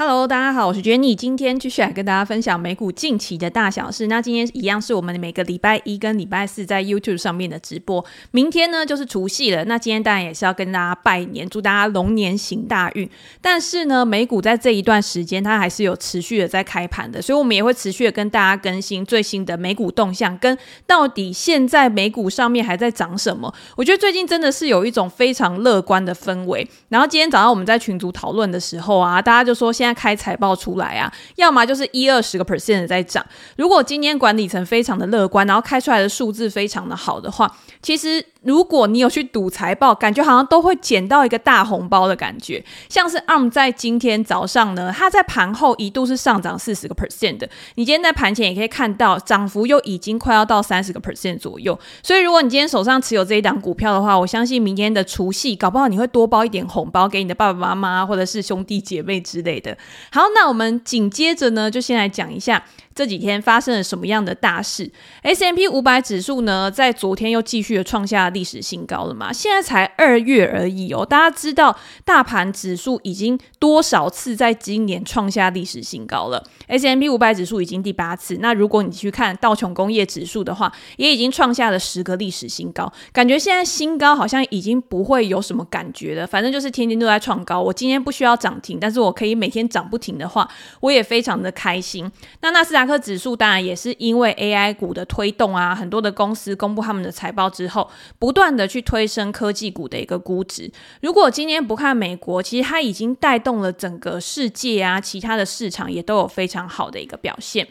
Hello，大家好，我是 Jenny，今天继续来跟大家分享美股近期的大小事。那今天一样是我们每个礼拜一跟礼拜四在 YouTube 上面的直播。明天呢就是除夕了，那今天当然也是要跟大家拜年，祝大家龙年行大运。但是呢，美股在这一段时间它还是有持续的在开盘的，所以我们也会持续的跟大家更新最新的美股动向，跟到底现在美股上面还在涨什么。我觉得最近真的是有一种非常乐观的氛围。然后今天早上我们在群组讨论的时候啊，大家就说现在。开财报出来啊，要么就是一二十个 percent 在涨。如果今天管理层非常的乐观，然后开出来的数字非常的好的话，其实。如果你有去赌财报，感觉好像都会捡到一个大红包的感觉。像是 ARM 在今天早上呢，它在盘后一度是上涨四十个 percent 的。你今天在盘前也可以看到，涨幅又已经快要到三十个 percent 左右。所以如果你今天手上持有这一档股票的话，我相信明天的除夕，搞不好你会多包一点红包给你的爸爸妈妈或者是兄弟姐妹之类的。好，那我们紧接着呢，就先来讲一下。这几天发生了什么样的大事 S M P 五百指数呢，在昨天又继续的创下历史新高了嘛？现在才二月而已哦，大家知道大盘指数已经多少次在今年创下历史新高了？S M P 五百指数已经第八次。那如果你去看道琼工业指数的话，也已经创下了十个历史新高。感觉现在新高好像已经不会有什么感觉了，反正就是天天都在创高。我今天不需要涨停，但是我可以每天涨不停的话，我也非常的开心。那纳斯达克指数当然也是因为 AI 股的推动啊，很多的公司公布他们的财报之后，不断的去推升科技股的一个估值。如果今天不看美国，其实它已经带动了整个世界啊，其他的市场也都有非常好的一个表现。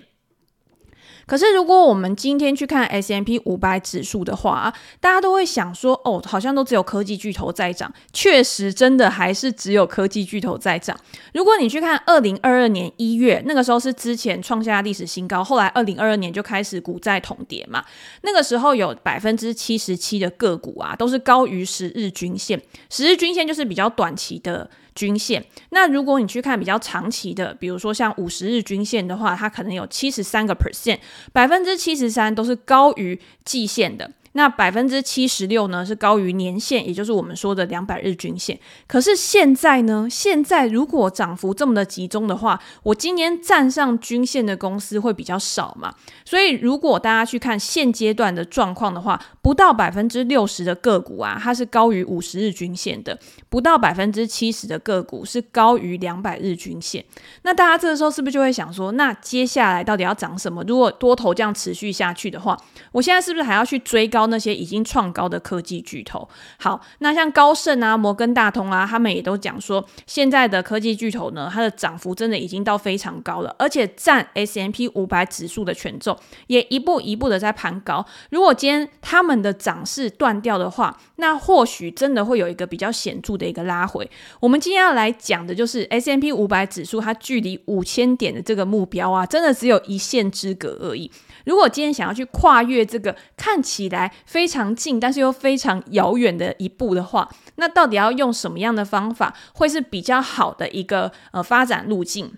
可是，如果我们今天去看 S M P 五百指数的话，大家都会想说，哦，好像都只有科技巨头在涨。确实，真的还是只有科技巨头在涨。如果你去看二零二二年一月，那个时候是之前创下历史新高，后来二零二二年就开始股债同跌嘛。那个时候有百分之七十七的个股啊，都是高于十日均线。十日均线就是比较短期的。均线，那如果你去看比较长期的，比如说像五十日均线的话，它可能有七十三个 percent，百分之七十三都是高于季线的。那百分之七十六呢，是高于年线，也就是我们说的两百日均线。可是现在呢，现在如果涨幅这么的集中的话，我今年站上均线的公司会比较少嘛。所以如果大家去看现阶段的状况的话，不到百分之六十的个股啊，它是高于五十日均线的；不到百分之七十的个股是高于两百日均线。那大家这个时候是不是就会想说，那接下来到底要涨什么？如果多头这样持续下去的话，我现在是不是还要去追高？那些已经创高的科技巨头，好，那像高盛啊、摩根大通啊，他们也都讲说，现在的科技巨头呢，它的涨幅真的已经到非常高了，而且占 S M P 五百指数的权重也一步一步的在攀高。如果今天他们的涨势断掉的话，那或许真的会有一个比较显著的一个拉回。我们今天要来讲的就是 S M P 五百指数，它距离五千点的这个目标啊，真的只有一线之隔而已。如果今天想要去跨越这个看起来非常近，但是又非常遥远的一步的话，那到底要用什么样的方法会是比较好的一个呃发展路径？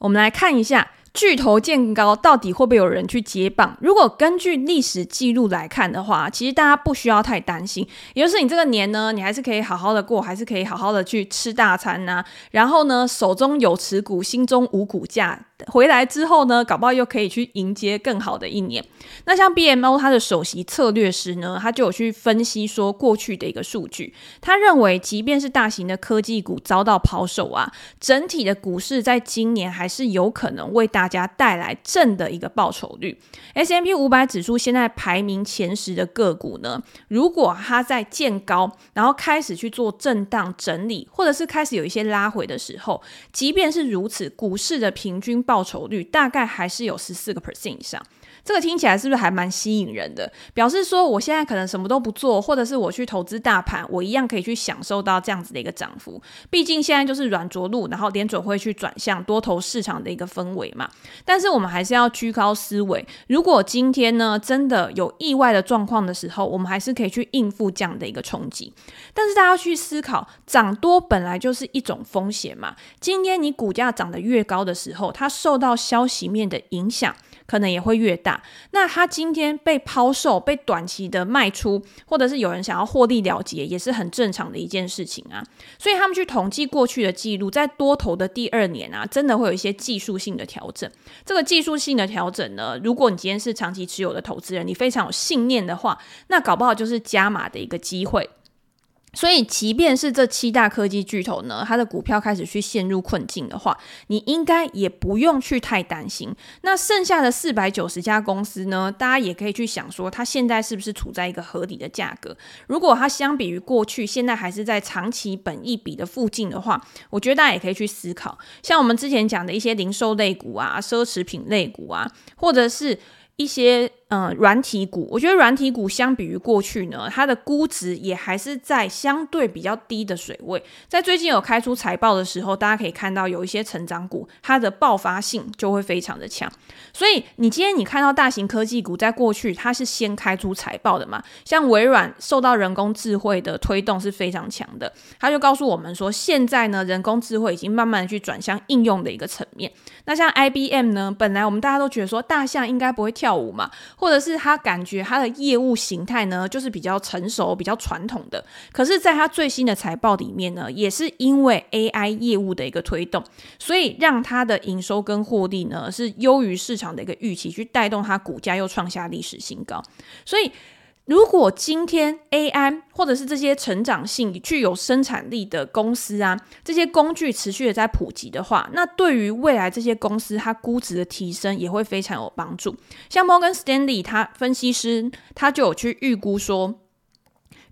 我们来看一下。巨头见高，到底会不会有人去接棒？如果根据历史记录来看的话，其实大家不需要太担心。也就是你这个年呢，你还是可以好好的过，还是可以好好的去吃大餐呐、啊。然后呢，手中有持股，心中无股价。回来之后呢，搞不好又可以去迎接更好的一年。那像 BMO 它的首席策略师呢，他就有去分析说过去的一个数据。他认为，即便是大型的科技股遭到抛售啊，整体的股市在今年还是有可能为大家带来正的一个报酬率。S M P 五百指数现在排名前十的个股呢，如果它在见高，然后开始去做震荡整理，或者是开始有一些拉回的时候，即便是如此，股市的平均报酬率大概还是有十四个 percent 以上。这个听起来是不是还蛮吸引人的？表示说我现在可能什么都不做，或者是我去投资大盘，我一样可以去享受到这样子的一个涨幅。毕竟现在就是软着陆，然后联准会去转向多头市场的一个氛围嘛。但是我们还是要居高思维。如果今天呢真的有意外的状况的时候，我们还是可以去应付这样的一个冲击。但是大家去思考，涨多本来就是一种风险嘛。今天你股价涨得越高的时候，它受到消息面的影响。可能也会越大。那它今天被抛售、被短期的卖出，或者是有人想要获利了结，也是很正常的一件事情啊。所以他们去统计过去的记录，在多头的第二年啊，真的会有一些技术性的调整。这个技术性的调整呢，如果你今天是长期持有的投资人，你非常有信念的话，那搞不好就是加码的一个机会。所以，即便是这七大科技巨头呢，它的股票开始去陷入困境的话，你应该也不用去太担心。那剩下的四百九十家公司呢，大家也可以去想说，它现在是不是处在一个合理的价格？如果它相比于过去，现在还是在长期本益比的附近的话，我觉得大家也可以去思考，像我们之前讲的一些零售类股啊、奢侈品类股啊，或者是一些。嗯，软体股，我觉得软体股相比于过去呢，它的估值也还是在相对比较低的水位。在最近有开出财报的时候，大家可以看到有一些成长股，它的爆发性就会非常的强。所以你今天你看到大型科技股在过去它是先开出财报的嘛？像微软受到人工智慧的推动是非常强的，它就告诉我们说，现在呢人工智慧已经慢慢的去转向应用的一个层面。那像 IBM 呢，本来我们大家都觉得说大象应该不会跳舞嘛。或者是他感觉他的业务形态呢，就是比较成熟、比较传统的。可是，在他最新的财报里面呢，也是因为 AI 业务的一个推动，所以让他的营收跟获利呢是优于市场的一个预期，去带动他股价又创下历史新高。所以。如果今天 AI 或者是这些成长性具有生产力的公司啊，这些工具持续的在普及的话，那对于未来这些公司它估值的提升也会非常有帮助。像摩根斯丹利，他分析师他就有去预估说。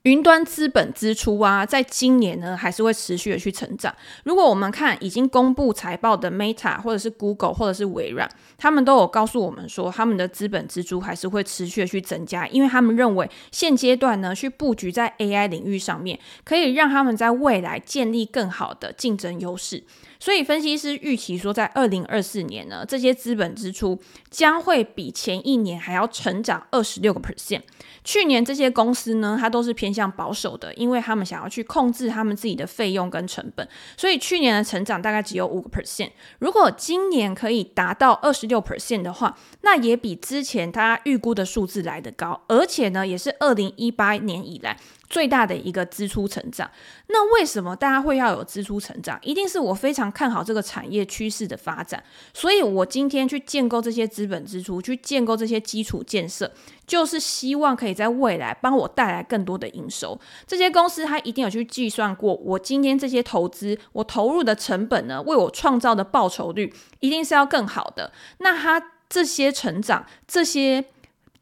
云端资本支出啊，在今年呢，还是会持续的去成长。如果我们看已经公布财报的 Meta，或者是 Google，或者是微软，他们都有告诉我们说，他们的资本支出还是会持续的去增加，因为他们认为现阶段呢，去布局在 AI 领域上面，可以让他们在未来建立更好的竞争优势。所以，分析师预期说，在二零二四年呢，这些资本支出将会比前一年还要成长二十六个 percent。去年这些公司呢，它都是偏向保守的，因为他们想要去控制他们自己的费用跟成本，所以去年的成长大概只有五个 percent。如果今年可以达到二十六 percent 的话，那也比之前他预估的数字来得高，而且呢，也是二零一八年以来。最大的一个支出成长，那为什么大家会要有支出成长？一定是我非常看好这个产业趋势的发展，所以我今天去建构这些资本支出，去建构这些基础建设，就是希望可以在未来帮我带来更多的营收。这些公司它一定有去计算过，我今天这些投资，我投入的成本呢，为我创造的报酬率一定是要更好的。那它这些成长，这些。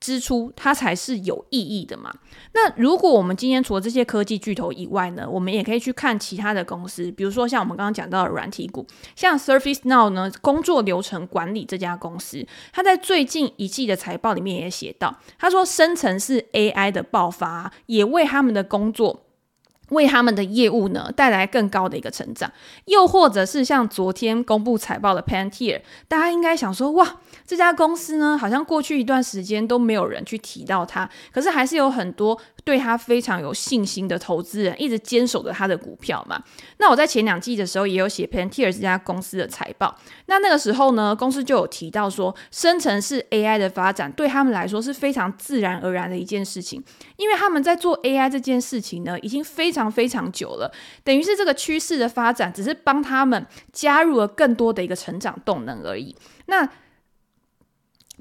支出它才是有意义的嘛。那如果我们今天除了这些科技巨头以外呢，我们也可以去看其他的公司，比如说像我们刚刚讲到的软体股，像 Surface Now 呢，工作流程管理这家公司，它在最近一季的财报里面也写到，他说生成式 AI 的爆发也为他们的工作。为他们的业务呢带来更高的一个成长，又或者是像昨天公布财报的 Pantier，大家应该想说，哇，这家公司呢好像过去一段时间都没有人去提到它，可是还是有很多对它非常有信心的投资人一直坚守着它的股票嘛。那我在前两季的时候也有写 Pantier 这家公司的财报，那那个时候呢，公司就有提到说，生成式 AI 的发展对他们来说是非常自然而然的一件事情，因为他们在做 AI 这件事情呢，已经非常。非常久了，等于是这个趋势的发展，只是帮他们加入了更多的一个成长动能而已。那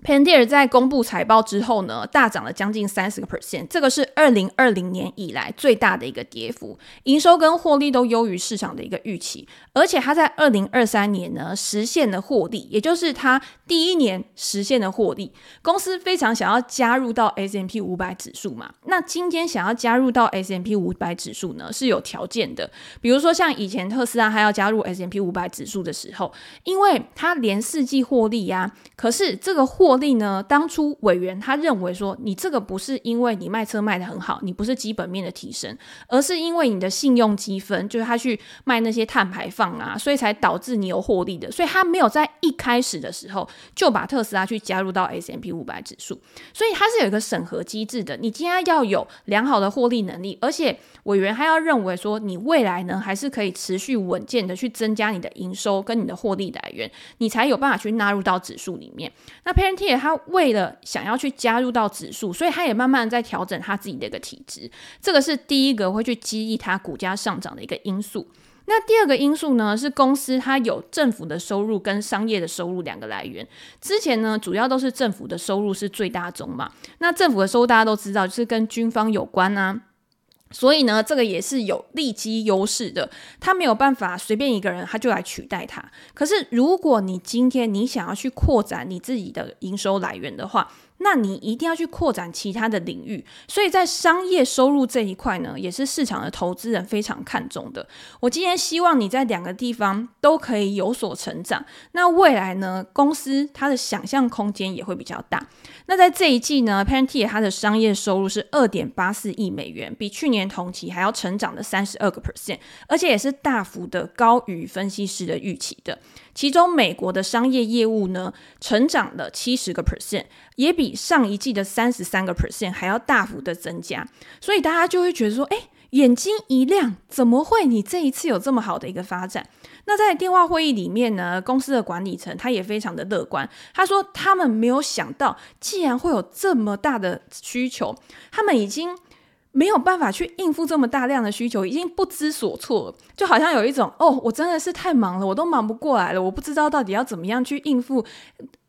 Pandir 在公布财报之后呢，大涨了将近三十个 percent，这个是二零二零年以来最大的一个跌幅，营收跟获利都优于市场的一个预期，而且它在二零二三年呢实现了获利，也就是它第一年实现了获利。公司非常想要加入到 S M P 五百指数嘛，那今天想要加入到 S M P 五百指数呢是有条件的，比如说像以前特斯拉还要加入 S M P 五百指数的时候，因为它连四季获利呀、啊，可是这个获获利呢？当初委员他认为说，你这个不是因为你卖车卖得很好，你不是基本面的提升，而是因为你的信用积分，就是他去卖那些碳排放啊，所以才导致你有获利的。所以他没有在一开始的时候就把特斯拉去加入到 S M P 五百指数，所以它是有一个审核机制的。你今天要有良好的获利能力，而且委员还要认为说，你未来呢还是可以持续稳健的去增加你的营收跟你的获利来源，你才有办法去纳入到指数里面。那佩恩 Palantir 它为了想要去加入到指数，所以他也慢慢在调整他自己的一个体质，这个是第一个会去激励它股价上涨的一个因素。那第二个因素呢，是公司它有政府的收入跟商业的收入两个来源。之前呢，主要都是政府的收入是最大宗嘛。那政府的收入大家都知道，就是跟军方有关啊。所以呢，这个也是有利基优势的，他没有办法随便一个人他就来取代他。可是，如果你今天你想要去扩展你自己的营收来源的话，那你一定要去扩展其他的领域，所以在商业收入这一块呢，也是市场的投资人非常看重的。我今天希望你在两个地方都可以有所成长，那未来呢，公司它的想象空间也会比较大。那在这一季呢，Panty 它的商业收入是二点八四亿美元，比去年同期还要成长的三十二个 percent，而且也是大幅的高于分析师的预期的。其中，美国的商业业务呢，成长了七十个 percent，也比上一季的三十三个 percent 还要大幅的增加。所以大家就会觉得说，哎，眼睛一亮，怎么会你这一次有这么好的一个发展？那在电话会议里面呢，公司的管理层他也非常的乐观，他说他们没有想到，既然会有这么大的需求，他们已经。没有办法去应付这么大量的需求，已经不知所措，就好像有一种哦，我真的是太忙了，我都忙不过来了，我不知道到底要怎么样去应付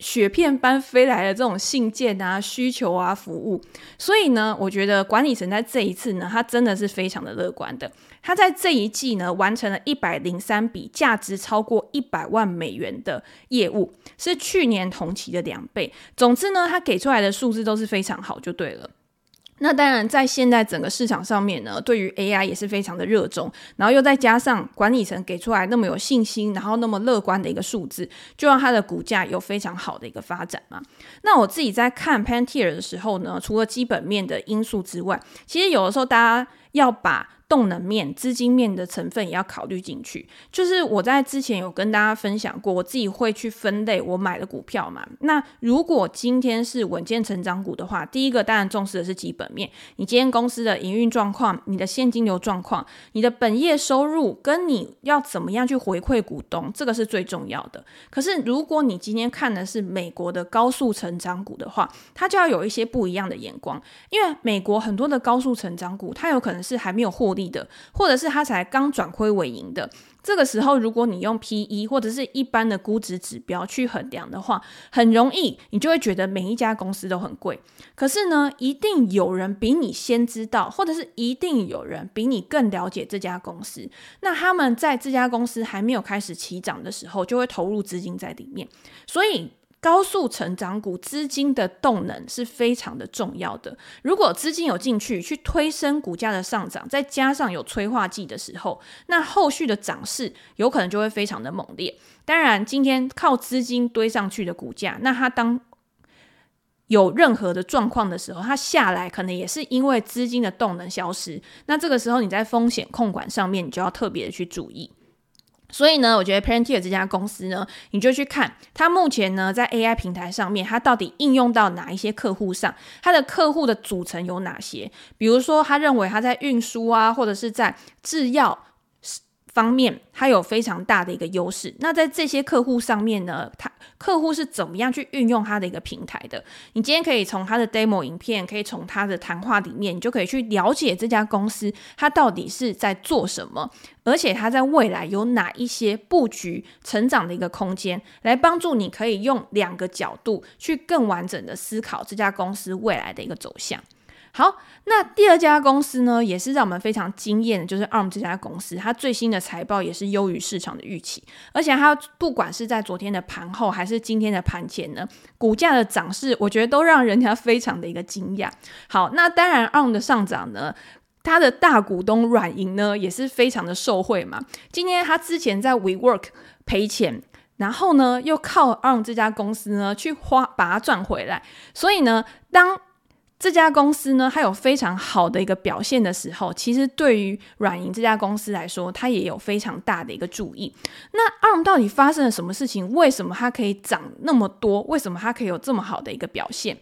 雪片般飞来的这种信件啊、需求啊、服务。所以呢，我觉得管理层在这一次呢，他真的是非常的乐观的。他在这一季呢，完成了一百零三笔价值超过一百万美元的业务，是去年同期的两倍。总之呢，他给出来的数字都是非常好，就对了。那当然，在现在整个市场上面呢，对于 AI 也是非常的热衷，然后又再加上管理层给出来那么有信心，然后那么乐观的一个数字，就让它的股价有非常好的一个发展嘛。那我自己在看 Pantier 的时候呢，除了基本面的因素之外，其实有的时候大家要把动能面、资金面的成分也要考虑进去。就是我在之前有跟大家分享过，我自己会去分类我买的股票嘛。那如果今天是稳健成长股的话，第一个当然重视的是基本面，你今天公司的营运状况、你的现金流状况、你的本业收入，跟你要怎么样去回馈股东，这个是最重要的。可是如果你今天看的是美国的高速成长股的话，它就要有一些不一样的眼光，因为美国很多的高速成长股，它有可能是还没有获利的，或者是他才刚转亏为盈的，这个时候，如果你用 PE 或者是一般的估值指标去衡量的话，很容易你就会觉得每一家公司都很贵。可是呢，一定有人比你先知道，或者是一定有人比你更了解这家公司。那他们在这家公司还没有开始起涨的时候，就会投入资金在里面，所以。高速成长股资金的动能是非常的重要的。如果资金有进去，去推升股价的上涨，再加上有催化剂的时候，那后续的涨势有可能就会非常的猛烈。当然，今天靠资金堆上去的股价，那它当有任何的状况的时候，它下来可能也是因为资金的动能消失。那这个时候你在风险控管上面，你就要特别的去注意。所以呢，我觉得 Palantir 这家公司呢，你就去看它目前呢在 AI 平台上面，它到底应用到哪一些客户上，它的客户的组成有哪些？比如说，他认为他在运输啊，或者是在制药。方面，它有非常大的一个优势。那在这些客户上面呢，他客户是怎么样去运用它的一个平台的？你今天可以从它的 demo 影片，可以从它的谈话里面，你就可以去了解这家公司它到底是在做什么，而且它在未来有哪一些布局成长的一个空间，来帮助你可以用两个角度去更完整的思考这家公司未来的一个走向。好，那第二家公司呢，也是让我们非常惊艳的，就是 ARM 这家公司，它最新的财报也是优于市场的预期，而且它不管是在昨天的盘后还是今天的盘前呢，股价的涨势，我觉得都让人家非常的一个惊讶。好，那当然 ARM 的上涨呢，它的大股东软银呢也是非常的受惠嘛。今天他之前在 WeWork 赔钱，然后呢又靠 ARM 这家公司呢去花把它赚回来，所以呢当这家公司呢，它有非常好的一个表现的时候，其实对于软银这家公司来说，它也有非常大的一个注意。那 ARM 到底发生了什么事情？为什么它可以涨那么多？为什么它可以有这么好的一个表现？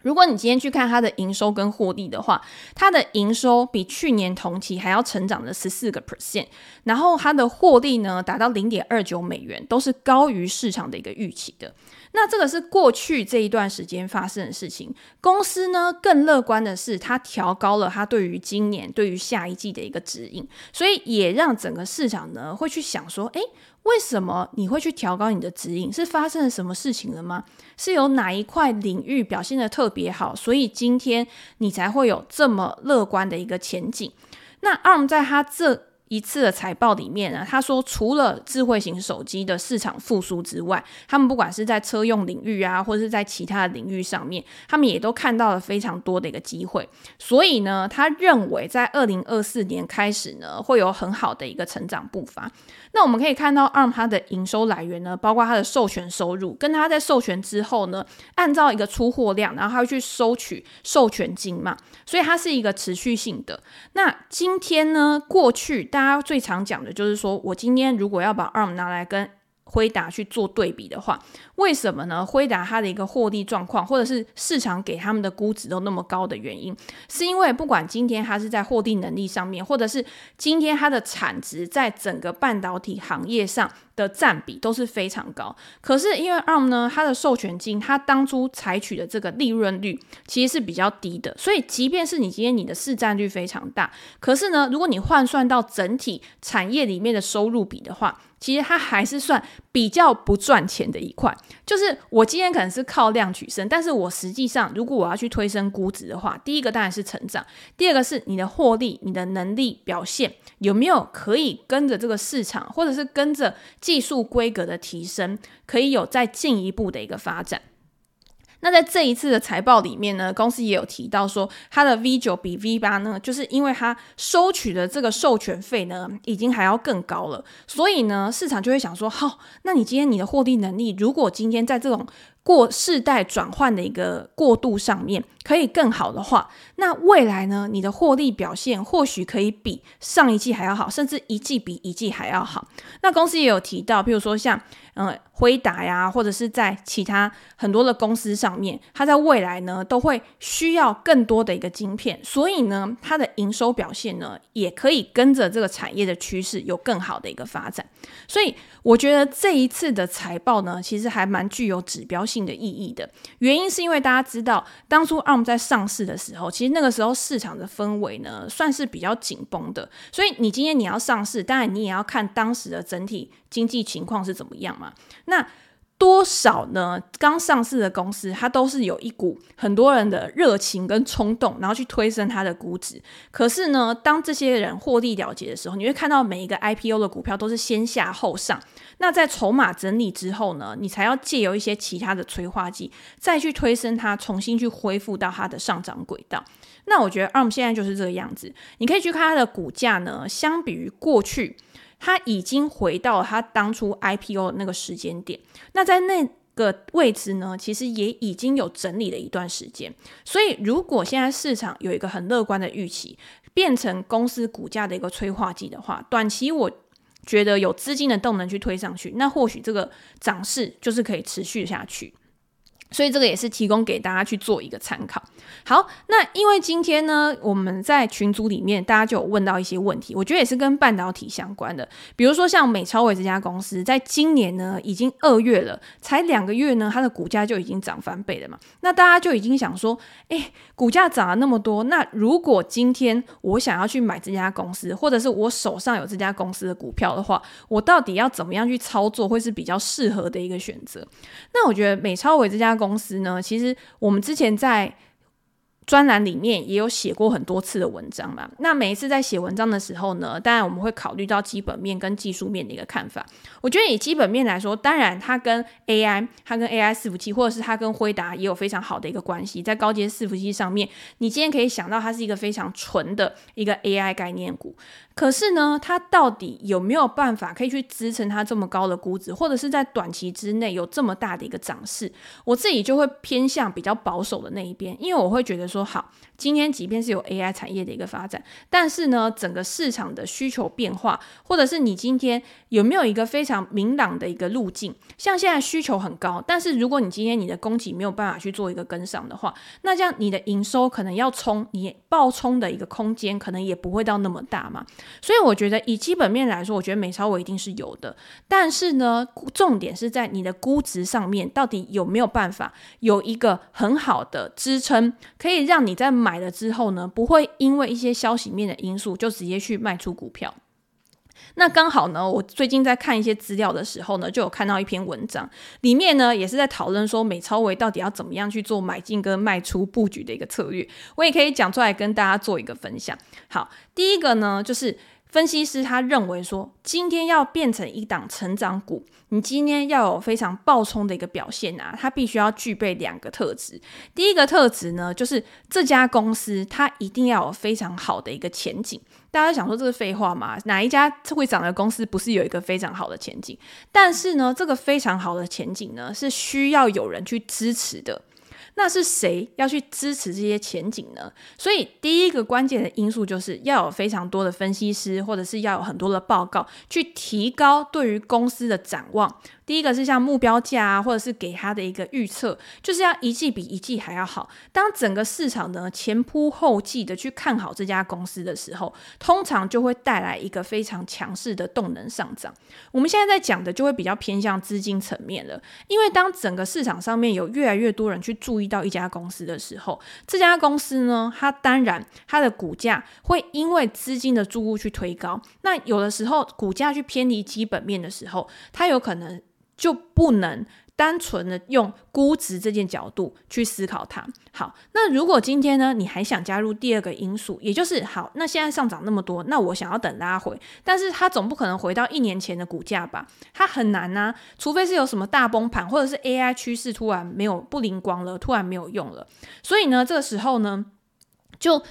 如果你今天去看它的营收跟获利的话，它的营收比去年同期还要成长了十四个 percent，然后它的获利呢达到零点二九美元，都是高于市场的一个预期的。那这个是过去这一段时间发生的事情。公司呢，更乐观的是，它调高了它对于今年、对于下一季的一个指引，所以也让整个市场呢会去想说，诶，为什么你会去调高你的指引？是发生了什么事情了吗？是有哪一块领域表现得特别好，所以今天你才会有这么乐观的一个前景？那 ARM 在它这。一次的财报里面呢，他说除了智慧型手机的市场复苏之外，他们不管是在车用领域啊，或者是在其他的领域上面，他们也都看到了非常多的一个机会。所以呢，他认为在二零二四年开始呢，会有很好的一个成长步伐。那我们可以看到，ARM 它的营收来源呢，包括它的授权收入，跟它在授权之后呢，按照一个出货量，然后它会去收取授权金嘛，所以它是一个持续性的。那今天呢，过去他最常讲的就是说，我今天如果要把 ARM 拿来跟辉达去做对比的话，为什么呢？辉达它的一个获利状况，或者是市场给他们的估值都那么高的原因，是因为不管今天它是在获利能力上面，或者是今天它的产值在整个半导体行业上的占比都是非常高。可是因为 ARM 呢，它的授权金，它当初采取的这个利润率其实是比较低的，所以即便是你今天你的市占率非常大，可是呢，如果你换算到整体产业里面的收入比的话，其实它还是算比较不赚钱的一块。就是我今天可能是靠量取胜，但是我实际上如果我要去推升估值的话，第一个当然是成长，第二个是你的获利、你的能力表现有没有可以跟着这个市场，或者是跟着技术规格的提升，可以有再进一步的一个发展。那在这一次的财报里面呢，公司也有提到说，它的 V 九比 V 八呢，就是因为它收取的这个授权费呢，已经还要更高了，所以呢，市场就会想说，好，那你今天你的获利能力，如果今天在这种过世代转换的一个过渡上面可以更好的话，那未来呢，你的获利表现或许可以比上一季还要好，甚至一季比一季还要好。那公司也有提到，譬如说像嗯辉达呀，或者是在其他很多的公司上面，它在未来呢都会需要更多的一个晶片，所以呢，它的营收表现呢也可以跟着这个产业的趋势有更好的一个发展。所以我觉得这一次的财报呢，其实还蛮具有指标性性的意义的原因，是因为大家知道，当初 ARM 在上市的时候，其实那个时候市场的氛围呢，算是比较紧绷的。所以你今天你要上市，当然你也要看当时的整体经济情况是怎么样嘛。那多少呢？刚上市的公司，它都是有一股很多人的热情跟冲动，然后去推升它的估值。可是呢，当这些人获利了结的时候，你会看到每一个 IPO 的股票都是先下后上。那在筹码整理之后呢，你才要借由一些其他的催化剂，再去推升它，重新去恢复到它的上涨轨道。那我觉得 ARM 现在就是这个样子。你可以去看它的股价呢，相比于过去。它已经回到它当初 IPO 那个时间点，那在那个位置呢，其实也已经有整理了一段时间。所以，如果现在市场有一个很乐观的预期，变成公司股价的一个催化剂的话，短期我觉得有资金的动能去推上去，那或许这个涨势就是可以持续下去。所以这个也是提供给大家去做一个参考。好，那因为今天呢，我们在群组里面大家就有问到一些问题，我觉得也是跟半导体相关的。比如说像美超伟这家公司，在今年呢已经二月了，才两个月呢，它的股价就已经涨翻倍了嘛。那大家就已经想说，诶，股价涨了那么多，那如果今天我想要去买这家公司，或者是我手上有这家公司的股票的话，我到底要怎么样去操作，会是比较适合的一个选择？那我觉得美超伟这家公司呢，其实我们之前在专栏里面也有写过很多次的文章嘛。那每一次在写文章的时候呢，当然我们会考虑到基本面跟技术面的一个看法。我觉得以基本面来说，当然它跟 AI、它跟 AI 伺服器，或者是它跟辉达也有非常好的一个关系。在高阶伺服器上面，你今天可以想到它是一个非常纯的一个 AI 概念股。可是呢，它到底有没有办法可以去支撑它这么高的估值，或者是在短期之内有这么大的一个涨势？我自己就会偏向比较保守的那一边，因为我会觉得。说，好，今天即便是有 AI 产业的一个发展，但是呢，整个市场的需求变化，或者是你今天有没有一个非常明朗的一个路径？像现在需求很高，但是如果你今天你的供给没有办法去做一个跟上的话，那这样你的营收可能要冲，你爆冲的一个空间可能也不会到那么大嘛。所以我觉得以基本面来说，我觉得美超我一定是有的，但是呢，重点是在你的估值上面，到底有没有办法有一个很好的支撑，可以让你在买了之后呢，不会因为一些消息面的因素就直接去卖出股票。那刚好呢，我最近在看一些资料的时候呢，就有看到一篇文章，里面呢也是在讨论说美超维到底要怎么样去做买进跟卖出布局的一个策略，我也可以讲出来跟大家做一个分享。好，第一个呢就是。分析师他认为说，今天要变成一档成长股，你今天要有非常暴冲的一个表现啊，它必须要具备两个特质。第一个特质呢，就是这家公司它一定要有非常好的一个前景。大家想说这是废话吗？哪一家会涨的公司不是有一个非常好的前景？但是呢，这个非常好的前景呢，是需要有人去支持的。那是谁要去支持这些前景呢？所以第一个关键的因素就是要有非常多的分析师，或者是要有很多的报告，去提高对于公司的展望。第一个是像目标价啊，或者是给他的一个预测，就是要一季比一季还要好。当整个市场呢前仆后继的去看好这家公司的时候，通常就会带来一个非常强势的动能上涨。我们现在在讲的就会比较偏向资金层面了，因为当整个市场上面有越来越多人去注意到一家公司的时候，这家公司呢，它当然它的股价会因为资金的注入去推高。那有的时候股价去偏离基本面的时候，它有可能。就不能单纯的用估值这件角度去思考它。好，那如果今天呢，你还想加入第二个因素，也就是好，那现在上涨那么多，那我想要等拉回，但是它总不可能回到一年前的股价吧？它很难啊，除非是有什么大崩盘，或者是 AI 趋势突然没有不灵光了，突然没有用了。所以呢，这个时候呢，就。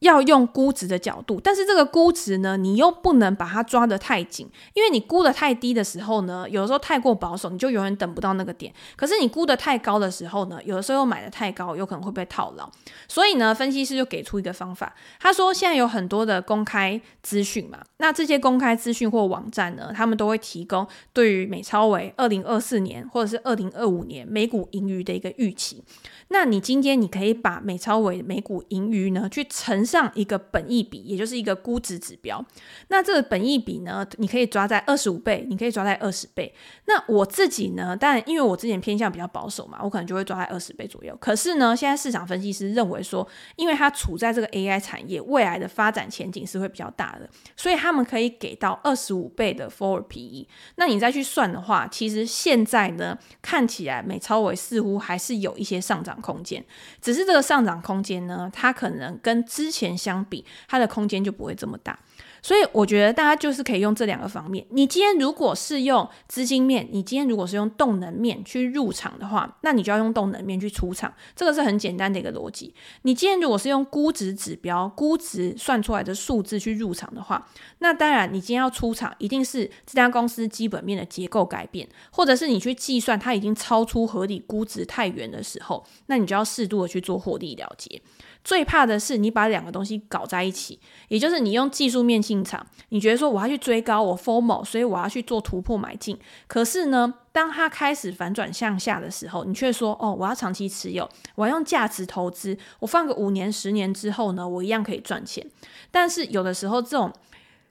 要用估值的角度，但是这个估值呢，你又不能把它抓得太紧，因为你估得太低的时候呢，有的时候太过保守，你就永远等不到那个点。可是你估得太高的时候呢，有的时候又买得太高，有可能会被套牢。所以呢，分析师就给出一个方法，他说现在有很多的公开资讯嘛，那这些公开资讯或网站呢，他们都会提供对于美超为二零二四年或者是二零二五年每股盈余的一个预期。那你今天你可以把美超为每股盈余呢去乘上一个本益比，也就是一个估值指标。那这个本益比呢，你可以抓在二十五倍，你可以抓在二十倍。那我自己呢，但因为我之前偏向比较保守嘛，我可能就会抓在二十倍左右。可是呢，现在市场分析师认为说，因为它处在这个 AI 产业，未来的发展前景是会比较大的，所以他们可以给到二十五倍的 Forward PE。那你再去算的话，其实现在呢，看起来美超微似乎还是有一些上涨空间，只是这个上涨空间呢，它可能跟之前相比，它的空间就不会这么大。所以我觉得大家就是可以用这两个方面。你今天如果是用资金面，你今天如果是用动能面去入场的话，那你就要用动能面去出场。这个是很简单的一个逻辑。你今天如果是用估值指标、估值算出来的数字去入场的话，那当然你今天要出场，一定是这家公司基本面的结构改变，或者是你去计算它已经超出合理估值太远的时候，那你就要适度的去做获利了结。最怕的是你把两个东西搞在一起，也就是你用技术面进场，你觉得说我要去追高，我 formo，所以我要去做突破买进。可是呢，当它开始反转向下的时候，你却说哦，我要长期持有，我要用价值投资，我放个五年、十年之后呢，我一样可以赚钱。但是有的时候这种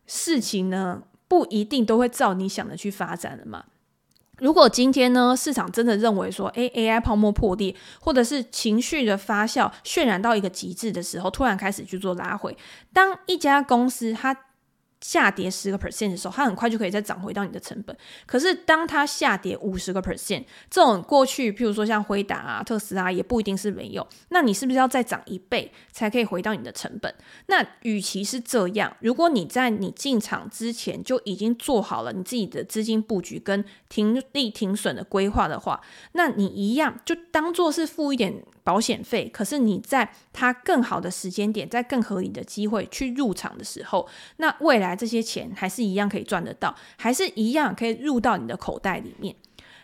事情呢，不一定都会照你想的去发展的嘛。如果今天呢，市场真的认为说，诶，AI 泡沫破裂，或者是情绪的发酵渲染到一个极致的时候，突然开始去做拉回，当一家公司它下跌十个 percent 的时候，它很快就可以再涨回到你的成本。可是当它下跌五十个 percent，这种过去，譬如说像辉达啊、特斯拉，也不一定是没有。那你是不是要再涨一倍才可以回到你的成本？那与其是这样，如果你在你进场之前就已经做好了你自己的资金布局跟停利停损的规划的话，那你一样就当做是付一点。保险费，可是你在它更好的时间点，在更合理的机会去入场的时候，那未来这些钱还是一样可以赚得到，还是一样可以入到你的口袋里面。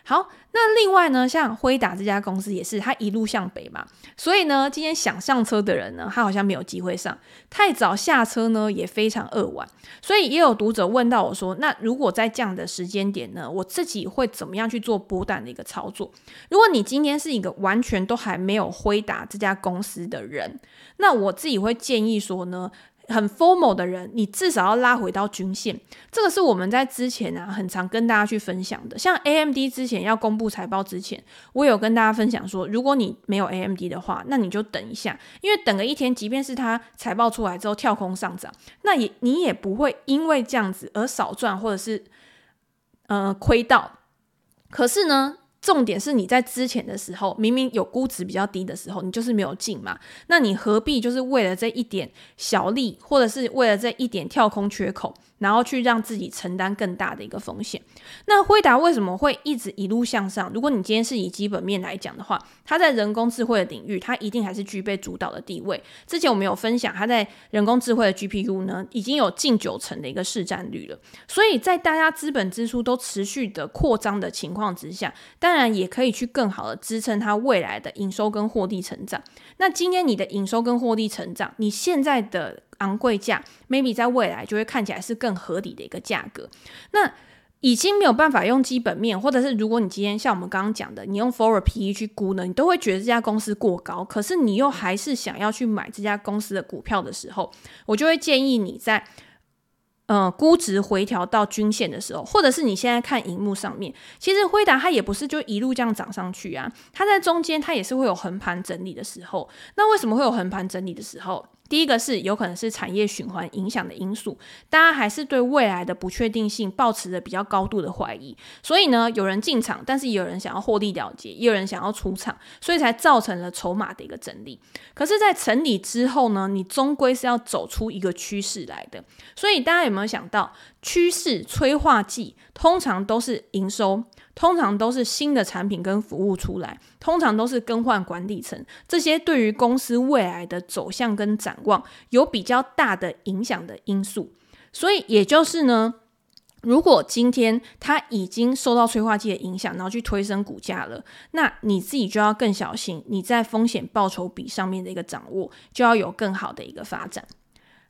好，那另外呢，像辉达这家公司也是，它一路向北嘛，所以呢，今天想上车的人呢，他好像没有机会上，太早下车呢也非常扼腕，所以也有读者问到我说，那如果在这样的时间点呢，我自己会怎么样去做波段的一个操作？如果你今天是一个完全都还没有辉达这家公司的人，那我自己会建议说呢。很 formal 的人，你至少要拉回到均线，这个是我们在之前啊很常跟大家去分享的。像 AMD 之前要公布财报之前，我有跟大家分享说，如果你没有 AMD 的话，那你就等一下，因为等个一天，即便是它财报出来之后跳空上涨，那也你也不会因为这样子而少赚或者是呃亏到。可是呢，重点是你在之前的时候，明明有估值比较低的时候，你就是没有进嘛？那你何必就是为了这一点小利，或者是为了这一点跳空缺口，然后去让自己承担更大的一个风险？那辉达为什么会一直一路向上？如果你今天是以基本面来讲的话，它在人工智慧的领域，它一定还是具备主导的地位。之前我们有分享，它在人工智慧的 GPU 呢，已经有近九成的一个市占率了。所以在大家资本支出都持续的扩张的情况之下，当然也可以去更好的支撑它未来的营收跟获利成长。那今天你的营收跟获利成长，你现在的昂贵价，maybe 在未来就会看起来是更合理的一个价格。那已经没有办法用基本面，或者是如果你今天像我们刚刚讲的，你用 forward PE 去估呢，你都会觉得这家公司过高。可是你又还是想要去买这家公司的股票的时候，我就会建议你在。呃，估值回调到均线的时候，或者是你现在看荧幕上面，其实辉达它也不是就一路这样涨上去啊，它在中间它也是会有横盘整理的时候。那为什么会有横盘整理的时候？第一个是有可能是产业循环影响的因素，大家还是对未来的不确定性抱持着比较高度的怀疑，所以呢，有人进场，但是也有人想要获利了结，也有人想要出场，所以才造成了筹码的一个整理。可是，在整理之后呢，你终归是要走出一个趋势来的。所以，大家有没有想到，趋势催化剂通常都是营收？通常都是新的产品跟服务出来，通常都是更换管理层，这些对于公司未来的走向跟展望有比较大的影响的因素。所以也就是呢，如果今天它已经受到催化剂的影响，然后去推升股价了，那你自己就要更小心，你在风险报酬比上面的一个掌握，就要有更好的一个发展。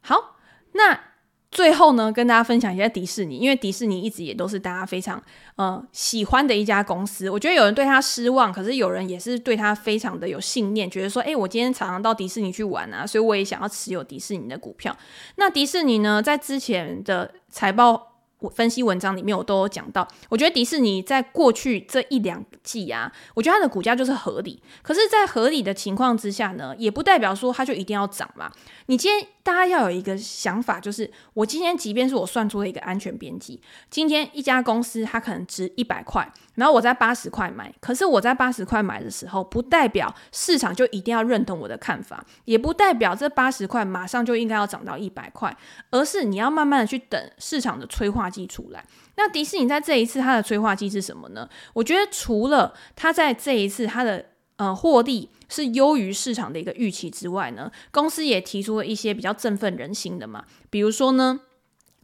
好，那。最后呢，跟大家分享一下迪士尼，因为迪士尼一直也都是大家非常呃喜欢的一家公司。我觉得有人对他失望，可是有人也是对他非常的有信念，觉得说，诶，我今天常常到迪士尼去玩啊，所以我也想要持有迪士尼的股票。那迪士尼呢，在之前的财报。分析文章里面我都有讲到，我觉得迪士尼在过去这一两季啊，我觉得它的股价就是合理。可是，在合理的情况之下呢，也不代表说它就一定要涨嘛。你今天大家要有一个想法，就是我今天即便是我算出了一个安全边际，今天一家公司它可能值一百块。然后我在八十块买，可是我在八十块买的时候，不代表市场就一定要认同我的看法，也不代表这八十块马上就应该要涨到一百块，而是你要慢慢的去等市场的催化剂出来。那迪士尼在这一次它的催化剂是什么呢？我觉得除了它在这一次它的呃获利是优于市场的一个预期之外呢，公司也提出了一些比较振奋人心的嘛，比如说呢。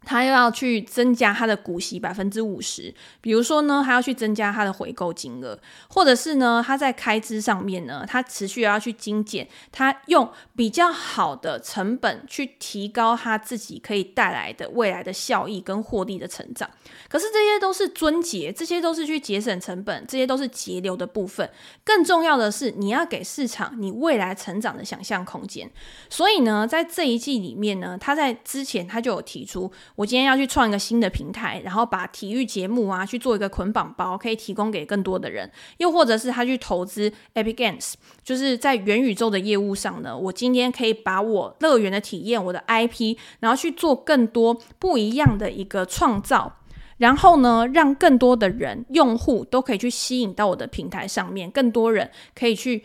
他又要去增加他的股息百分之五十，比如说呢，他要去增加他的回购金额，或者是呢，他在开支上面呢，他持续要去精简，他用比较好的成本去提高他自己可以带来的未来的效益跟获利的成长。可是这些都是尊节，这些都是去节省成本，这些都是节流的部分。更重要的是，你要给市场你未来成长的想象空间。所以呢，在这一季里面呢，他在之前他就有提出。我今天要去创一个新的平台，然后把体育节目啊去做一个捆绑包，可以提供给更多的人。又或者是他去投资 Epic Games，就是在元宇宙的业务上呢，我今天可以把我乐园的体验、我的 IP，然后去做更多不一样的一个创造，然后呢，让更多的人用户都可以去吸引到我的平台上面，更多人可以去。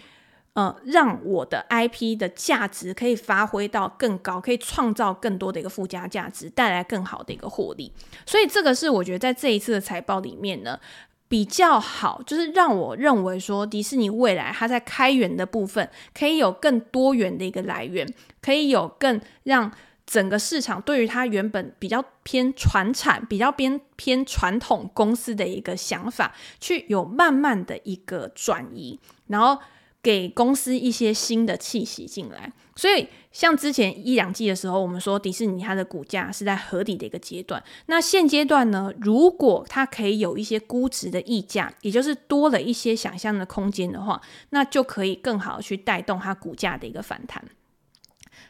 呃，让我的 IP 的价值可以发挥到更高，可以创造更多的一个附加价值，带来更好的一个获利。所以这个是我觉得在这一次的财报里面呢，比较好，就是让我认为说迪士尼未来它在开源的部分可以有更多元的一个来源，可以有更让整个市场对于它原本比较偏传产、比较偏偏传统公司的一个想法，去有慢慢的一个转移，然后给公司一些新的气息进来。所以，像之前一两季的时候，我们说迪士尼它的股价是在合理的一个阶段。那现阶段呢，如果它可以有一些估值的溢价，也就是多了一些想象的空间的话，那就可以更好去带动它股价的一个反弹。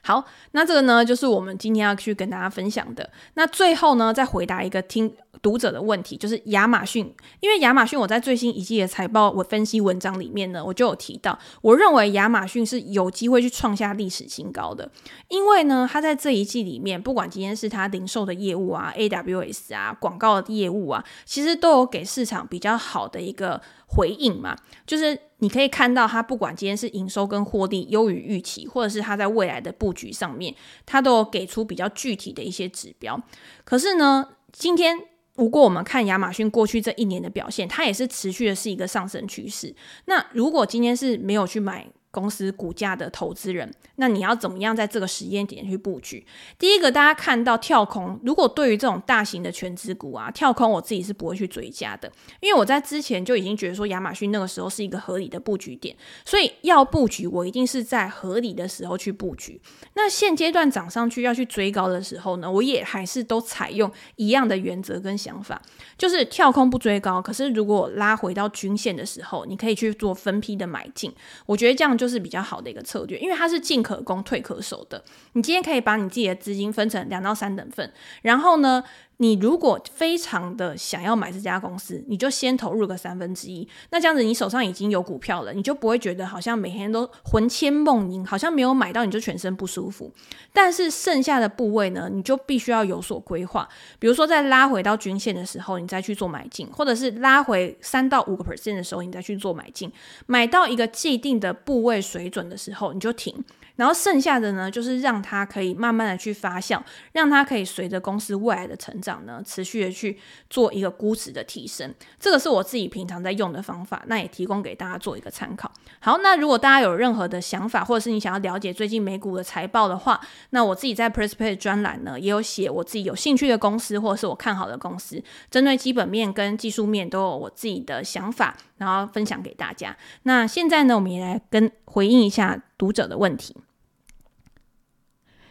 好，那这个呢，就是我们今天要去跟大家分享的。那最后呢，再回答一个听读者的问题，就是亚马逊，因为亚马逊我在最新一季的财报我分析文章里面呢，我就有提到，我认为亚马逊是有机会去创下历史新高的，因为呢，它在这一季里面，不管今天是它零售的业务啊，AWS 啊，广告的业务啊，其实都有给市场比较好的一个回应嘛，就是。你可以看到，它不管今天是营收跟获利优于预期，或者是它在未来的布局上面，它都有给出比较具体的一些指标。可是呢，今天不过我们看亚马逊过去这一年的表现，它也是持续的是一个上升趋势。那如果今天是没有去买公司股价的投资人，那你要怎么样在这个时间点去布局？第一个，大家看到跳空，如果对于这种大型的权值股啊，跳空我自己是不会去追加的，因为我在之前就已经觉得说亚马逊那个时候是一个合理的布局点，所以要布局我一定是在合理的时候去布局。那现阶段涨上去要去追高的时候呢，我也还是都采用一样的原则跟想法，就是跳空不追高，可是如果拉回到均线的时候，你可以去做分批的买进，我觉得这样就是比较好的一个策略，因为它是进可攻退可守的。你今天可以把你自己的资金分成两到三等份，然后呢，你如果非常的想要买这家公司，你就先投入个三分之一。那这样子，你手上已经有股票了，你就不会觉得好像每天都魂牵梦萦，好像没有买到你就全身不舒服。但是剩下的部位呢，你就必须要有所规划。比如说，在拉回到均线的时候，你再去做买进，或者是拉回三到五个 percent 的时候，你再去做买进。买到一个既定的部位水准的时候，你就停。然后剩下的呢，就是让它可以慢慢的去发酵，让它可以随着公司未来的成长呢，持续的去做一个估值的提升。这个是我自己平常在用的方法，那也提供给大家做一个参考。好，那如果大家有任何的想法，或者是你想要了解最近美股的财报的话，那我自己在 Prespay 专栏呢，也有写我自己有兴趣的公司，或者是我看好的公司，针对基本面跟技术面都有我自己的想法，然后分享给大家。那现在呢，我们也来跟回应一下读者的问题。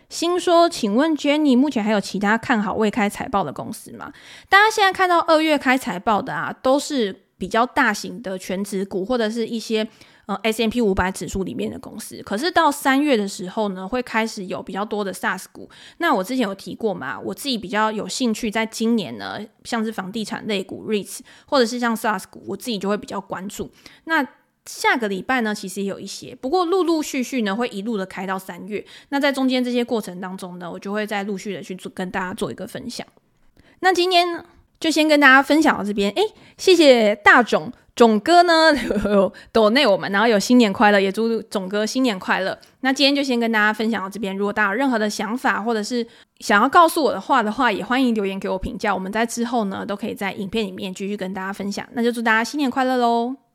新说，请问 Jenny，目前还有其他看好未开财报的公司吗？大家现在看到二月开财报的啊，都是比较大型的全职股，或者是一些呃 S M P 五百指数里面的公司。可是到三月的时候呢，会开始有比较多的 SaaS 股。那我之前有提过嘛，我自己比较有兴趣，在今年呢，像是房地产类股 REITs，或者是像 SaaS 股，我自己就会比较关注。那下个礼拜呢，其实也有一些，不过陆陆续续呢，会一路的开到三月。那在中间这些过程当中呢，我就会再陆续的去做跟大家做一个分享。那今天就先跟大家分享到这边，诶，谢谢大总总哥呢，有抖内我们，然后有新年快乐，也祝总哥新年快乐。那今天就先跟大家分享到这边，如果大家有任何的想法或者是想要告诉我的话的话，也欢迎留言给我评价。我们在之后呢，都可以在影片里面继续跟大家分享。那就祝大家新年快乐喽！